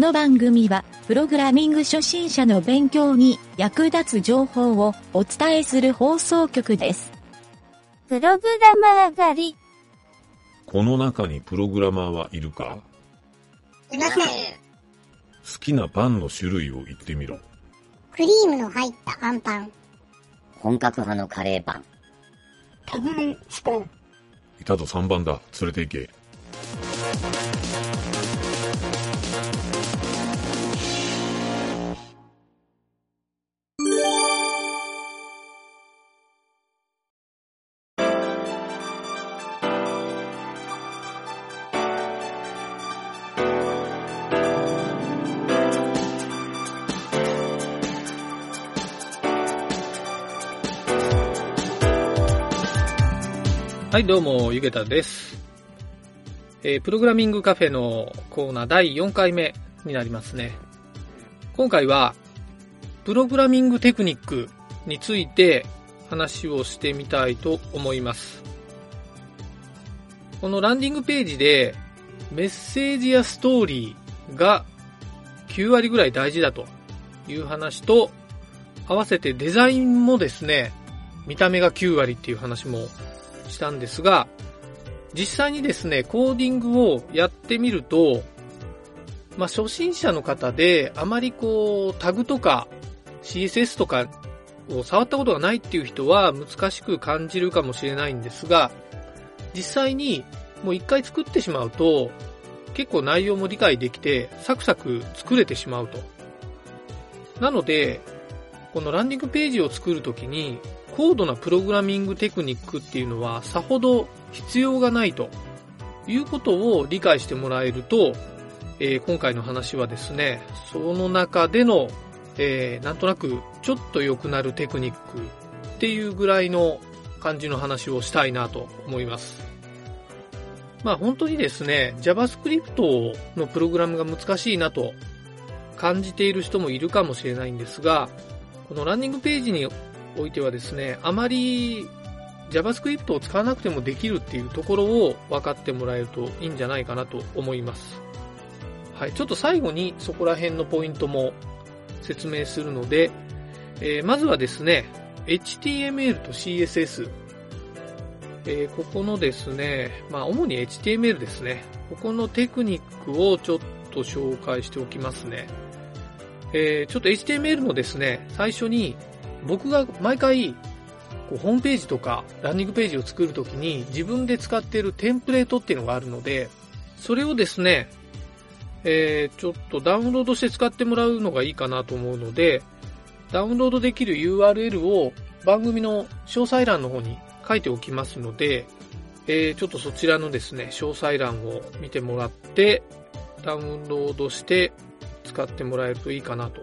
の番組は、プログラミング初心者の勉強に役立つ情報をお伝えする放送局です。プログラマー狩り。この中にプログラマーはいるか？いません。好きなパンの種類を言ってみろ。クリームの入ったアンパン。本格派のカレーパン。タグのスパン。いたぞ3番だ。連れて行け。はい、どうも、ゆげたです。えープログラミングカフェのコーナー第4回目になりますね。今回は、プログラミングテクニックについて話をしてみたいと思います。このランディングページで、メッセージやストーリーが9割ぐらい大事だという話と、合わせてデザインもですね、見た目が9割っていう話もしたんですが、実際にですね、コーディングをやってみると、まあ、初心者の方で、あまりこう、タグとか CSS とかを触ったことがないっていう人は難しく感じるかもしれないんですが、実際にもう一回作ってしまうと、結構内容も理解できて、サクサク作れてしまうと。なので、このランディングページを作るときに、高度なプログラミングテクニックっていうのはさほど必要がないということを理解してもらえると、えー今回の話はですね、その中での、えーなんとなくちょっと良くなるテクニックっていうぐらいの感じの話をしたいなと思います。まあ本当にですね、JavaScript のプログラムが難しいなと感じている人もいるかもしれないんですが、このランディングページにおいてはですね、あまり JavaScript を使わなくてもできるっていうところを分かってもらえるといいんじゃないかなと思います。はい、ちょっと最後にそこら辺のポイントも説明するので、えーまずはですね、HTML と CSS。えーここのですね、まあ主に HTML ですね。ここのテクニックをちょっと紹介しておきますね。えーちょっと HTML のですね、最初に僕が毎回、こうホームページとかランニングページを作るときに自分で使っているテンプレートっていうのがあるので、それをですね、えーちょっとダウンロードして使ってもらうのがいいかなと思うので、ダウンロードできる URL を番組の詳細欄の方に書いておきますので、えーちょっとそちらのですね、詳細欄を見てもらって、ダウンロードして使ってもらえるといいかなと。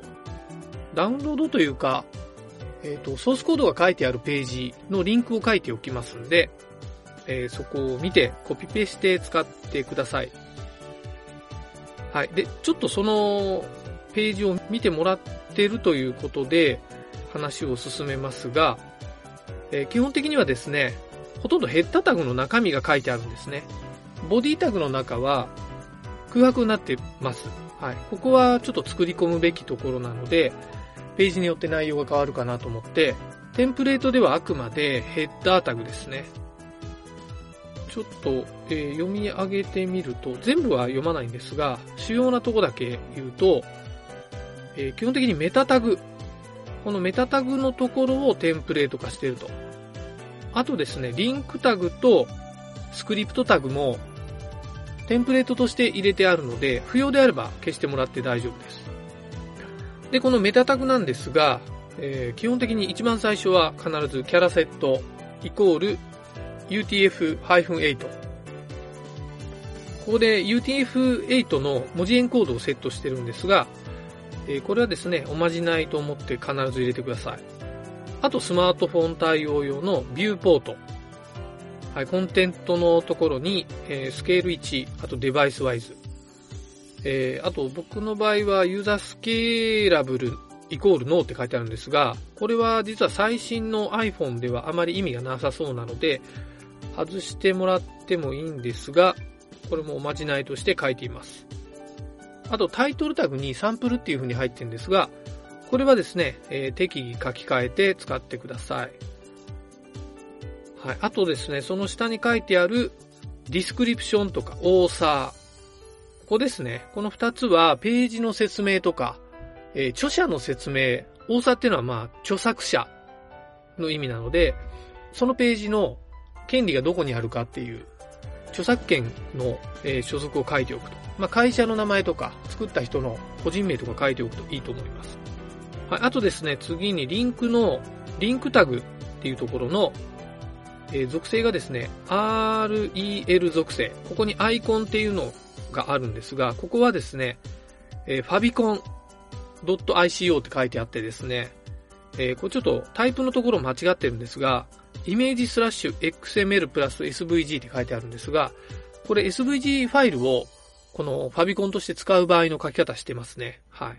ダウンロードというか、えっ、と、ソースコードが書いてあるページのリンクを書いておきますんで、えーそこを見てコピペして使ってください。はい。で、ちょっとそのページを見てもらってるということで話を進めますが、えー基本的にはですね、ほとんどヘッダタグの中身が書いてあるんですね。ボディタグの中は空白になってます。はい。ここはちょっと作り込むべきところなので、ページによって内容が変わるかなと思って、テンプレートではあくまでヘッダータグですね。ちょっと、えー読み上げてみると、全部は読まないんですが、主要なとこだけ言うと、えー基本的にメタタグ。このメタタグのところをテンプレート化していると。あとですね、リンクタグとスクリプトタグもテンプレートとして入れてあるので、不要であれば消してもらって大丈夫です。で、このメタタグなんですが、えー基本的に一番最初は必ずキャラセットイコール UTF-8。ここで UTF-8 の文字エンコードをセットしてるんですが、えーこれはですね、おまじないと思って必ず入れてください。あとスマートフォン対応用のビューポート。はい、コンテントのところに、えースケール1、あとデバイスワイズ。えーあと僕の場合はユーザースケーラブルイコールノーって書いてあるんですが、これは実は最新の iPhone ではあまり意味がなさそうなので、外してもらってもいいんですが、これもおまじないとして書いています。あとタイトルタグにサンプルっていう風に入ってるんですが、これはですね、えー、適宜書き換えて使ってください。はい。あとですね、その下に書いてある description とか author。ここですね。この二つはページの説明とか、えー、著者の説明。オーサーっていうのはまあ、著作者の意味なので、そのページの権利がどこにあるかっていう、著作権の、えー、所属を書いておくと。まあ、会社の名前とか、作った人の個人名とか書いておくといいと思います。はい。あとですね、次にリンクの、リンクタグっていうところの、えー、属性がですね、REL 属性。ここにアイコンっていうのをがあるんですが、ここはですね、えー、ファビコン .ico って書いてあってですね、えー、これちょっとタイプのところ間違ってるんですが、イメージスラッシュ XML プラス SVG って書いてあるんですが、これ SVG ファイルをこのファビコンとして使う場合の書き方してますね。はい。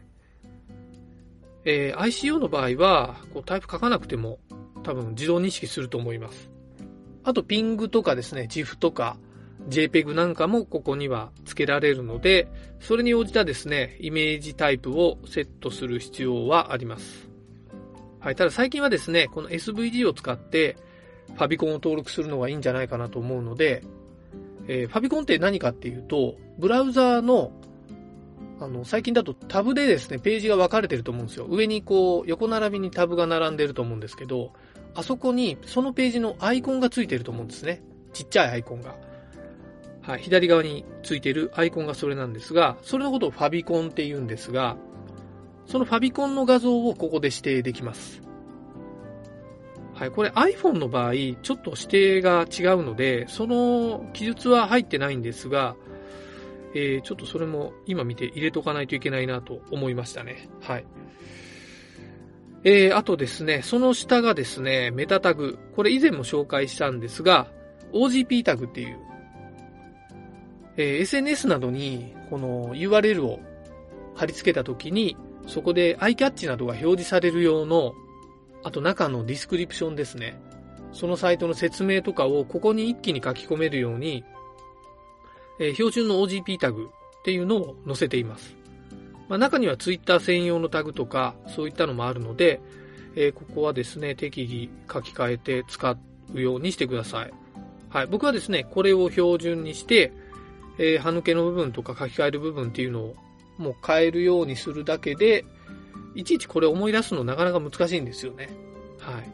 えー、ICO の場合は、こうタイプ書かなくても多分自動認識すると思います。あと、ピングとかですね、GIF とか、JPEG なんかもここには付けられるので、それに応じたですね、イメージタイプをセットする必要はあります。はい。ただ最近はですね、この SVG を使って、ファビコンを登録するのがいいんじゃないかなと思うので、えー、ファビコンって何かっていうと、ブラウザーの、あの、最近だとタブでですね、ページが分かれてると思うんですよ。上にこう、横並びにタブが並んでると思うんですけど、あそこにそのページのアイコンがついてると思うんですね。ちっちゃいアイコンが。はい、左側についているアイコンがそれなんですが、それのことをファビコンって言うんですが、そのファビコンの画像をここで指定できます。はい、これ iPhone の場合、ちょっと指定が違うので、その記述は入ってないんですが、えー、ちょっとそれも今見て入れとかないといけないなと思いましたね。はい。えー、あとですね、その下がですね、メタタグ。これ以前も紹介したんですが、OGP タグっていう、えー、SNS などにこの URL を貼り付けたときに、そこでアイキャッチなどが表示される用の、あと中の description ですね。そのサイトの説明とかをここに一気に書き込めるように、えー、標準の OGP タグっていうのを載せています。まあ、中にはツイッター専用のタグとか、そういったのもあるので、えー、ここはですね、適宜書き換えて使うようにしてください。はい。僕はですね、これを標準にして、えー、歯抜けの部分とか書き換える部分っていうのをもう変えるようにするだけで、いちいちこれ思い出すのなかなか難しいんですよね。はい。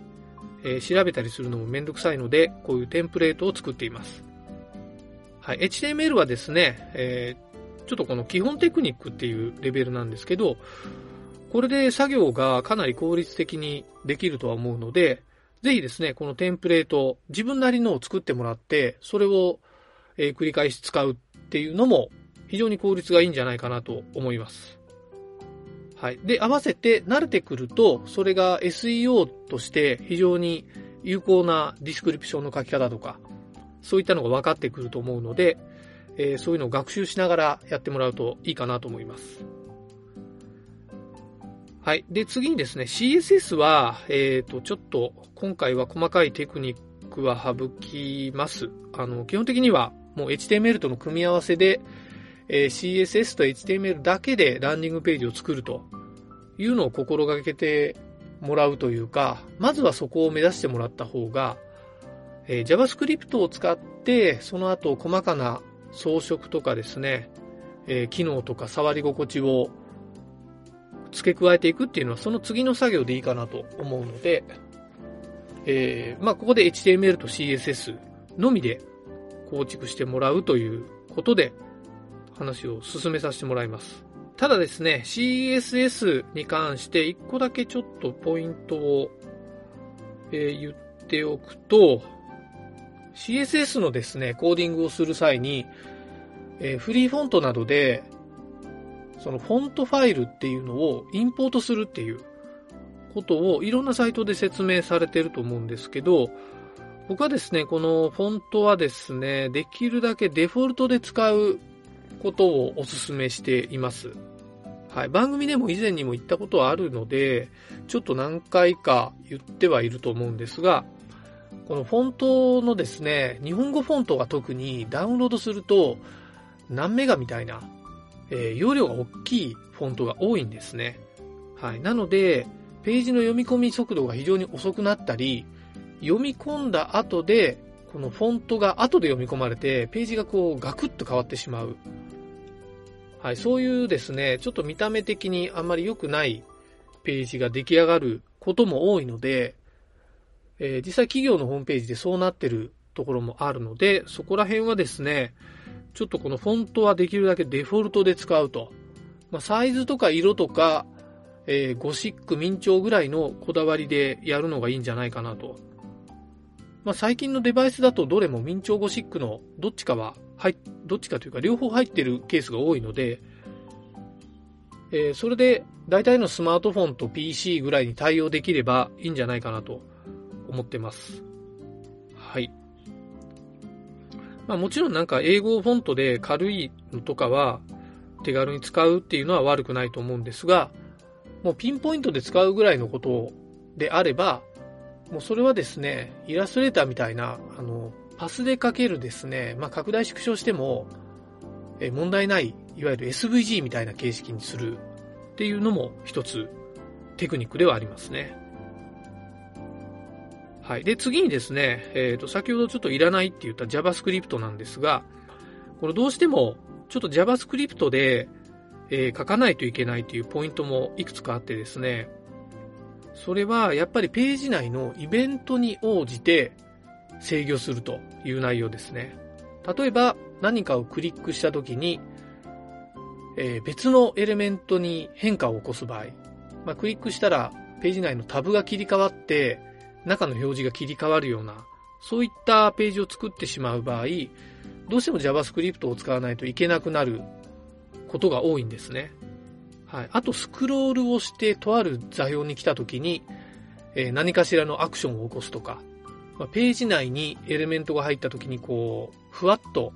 えー、調べたりするのもめんどくさいので、こういうテンプレートを作っています。はい。HTML はですね、えちょっとこの基本テクニックっていうレベルなんですけど、これで作業がかなり効率的にできるとは思うので、ぜひですね、このテンプレート、自分なりのを作ってもらって、それを、え繰り返し使うっっていうのも非常に効率がいいんじゃないかなと思います。はい。で、合わせて慣れてくると、それが SEO として非常に有効なディスクリプションの書き方とか、そういったのが分かってくると思うので、えー、そういうのを学習しながらやってもらうといいかなと思います。はい。で、次にですね、CSS は、えっ、ー、と、ちょっと、今回は細かいテクニックは省きます。あの、基本的には、もう HTML との組み合わせで、えー、CSS と HTML だけでランディングページを作るというのを心がけてもらうというか、まずはそこを目指してもらった方が、えー、JavaScript を使って、その後細かな装飾とかですね、えー、機能とか触り心地を付け加えていくっていうのはその次の作業でいいかなと思うので、えー、まあ、ここで HTML と CSS のみで構築してもらうということで話を進めさせてもらいます。ただですね、CSS に関して一個だけちょっとポイントを、えー、言っておくと、CSS のですね、コーディングをする際に、えー、フリーフォントなどで、そのフォントファイルっていうのをインポートするっていうことをいろんなサイトで説明されてると思うんですけど、僕はですね、このフォントはですね、できるだけデフォルトで使うことをお勧めしています。はい。番組でも以前にも言ったことはあるので、ちょっと何回か言ってはいると思うんですが、このフォントのですね、日本語フォントが特にダウンロードすると何メガみたいなえー、容量が大きいフォントが多いんですね。はい。なので、ページの読み込み速度が非常に遅くなったり、読み込んだ後で、このフォントが後で読み込まれて、ページがこうガクッと変わってしまう。はい、そういうですね、ちょっと見た目的にあんまり良くないページが出来上がることも多いので、えー、実際企業のホームページでそうなってるところもあるので、そこら辺はですね、ちょっとこのフォントはできるだけデフォルトで使うと。まあ、サイズとか色とか、えー、ゴシック明朝ぐらいのこだわりでやるのがいいんじゃないかなと。まあ、最近のデバイスだとどれも明朝ゴシックのどっちかは入、どっちかというか両方入ってるケースが多いので、えー、それで大体のスマートフォンと PC ぐらいに対応できればいいんじゃないかなと思ってます。はい。まあもちろんなんか英語フォントで軽いのとかは手軽に使うっていうのは悪くないと思うんですが、もうピンポイントで使うぐらいのことであれば、もうそれはですね、イラストレーターみたいな、あの、パスで書けるですね、まあ拡大縮小しても、え問題ない、いわゆる SVG みたいな形式にするっていうのも一つテクニックではありますね。はい。で、次にですね、えっ、ー、と、先ほどちょっといらないって言った JavaScript なんですが、これどうしても、ちょっと JavaScript で、えー、書かないといけないというポイントもいくつかあってですね、それはやっぱりページ内のイベントに応じて制御するという内容ですね。例えば何かをクリックしたときに、えー、別のエレメントに変化を起こす場合、まあ、クリックしたらページ内のタブが切り替わって中の表示が切り替わるような、そういったページを作ってしまう場合、どうしても JavaScript を使わないといけなくなることが多いんですね。はい。あと、スクロールをしてとある座標に来た時に、えー、何かしらのアクションを起こすとか、まあ、ページ内にエレメントが入った時にこう、ふわっと、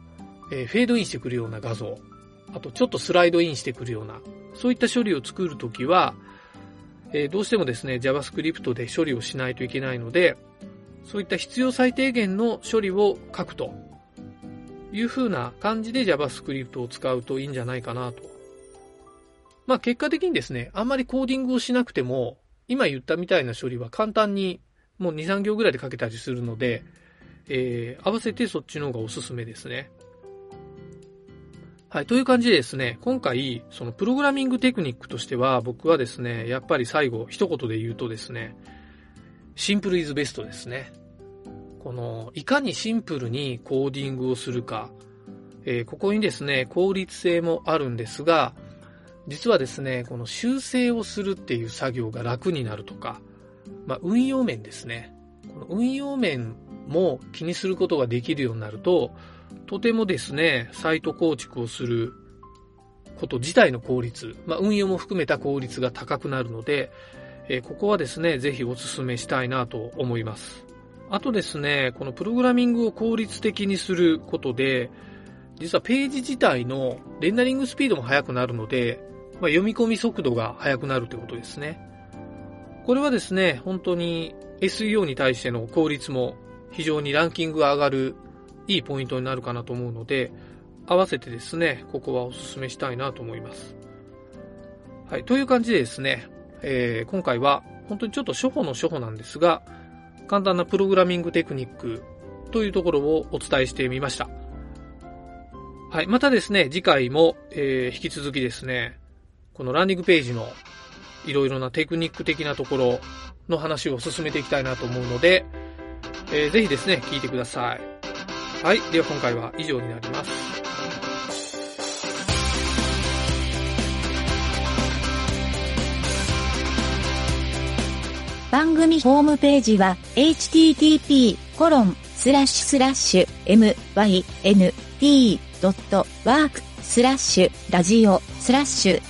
えー、フェードインしてくるような画像、あとちょっとスライドインしてくるような、そういった処理を作るときは、えー、どうしてもですね、JavaScript で処理をしないといけないので、そういった必要最低限の処理を書くという風な感じで JavaScript を使うといいんじゃないかなと。まあ結果的にですね、あんまりコーディングをしなくても、今言ったみたいな処理は簡単にもう2、3行ぐらいで書けたりするので、えー、合わせてそっちの方がおすすめですね。はい。という感じでですね、今回、そのプログラミングテクニックとしては、僕はですね、やっぱり最後、一言で言うとですね、シンプルイズベストですね。この、いかにシンプルにコーディングをするか、えー、ここにですね、効率性もあるんですが、実はですね、この修正をするっていう作業が楽になるとか、まあ、運用面ですね。この運用面も気にすることができるようになると、とてもですね、サイト構築をすること自体の効率、まあ、運用も含めた効率が高くなるので、えー、ここはですね、ぜひお勧めしたいなと思います。あとですね、このプログラミングを効率的にすることで、実はページ自体のレンダリングスピードも速くなるので、まあ、読み込み速度が速くなるということですね。これはですね、本当に SEO に対しての効率も非常にランキングが上がるいいポイントになるかなと思うので、合わせてですね、ここはお勧めしたいなと思います。はい。という感じでですね、えー、今回は本当にちょっと初歩の初歩なんですが、簡単なプログラミングテクニックというところをお伝えしてみました。はい。またですね、次回も、えー、引き続きですね、このランディングページのいろいろなテクニック的なところの話を進めていきたいなと思うので、えー、ぜひですね、聞いてください。はい。では今回は以上になります。番組ホームページは http://myn.t.work スラッシュラジオスラッシュ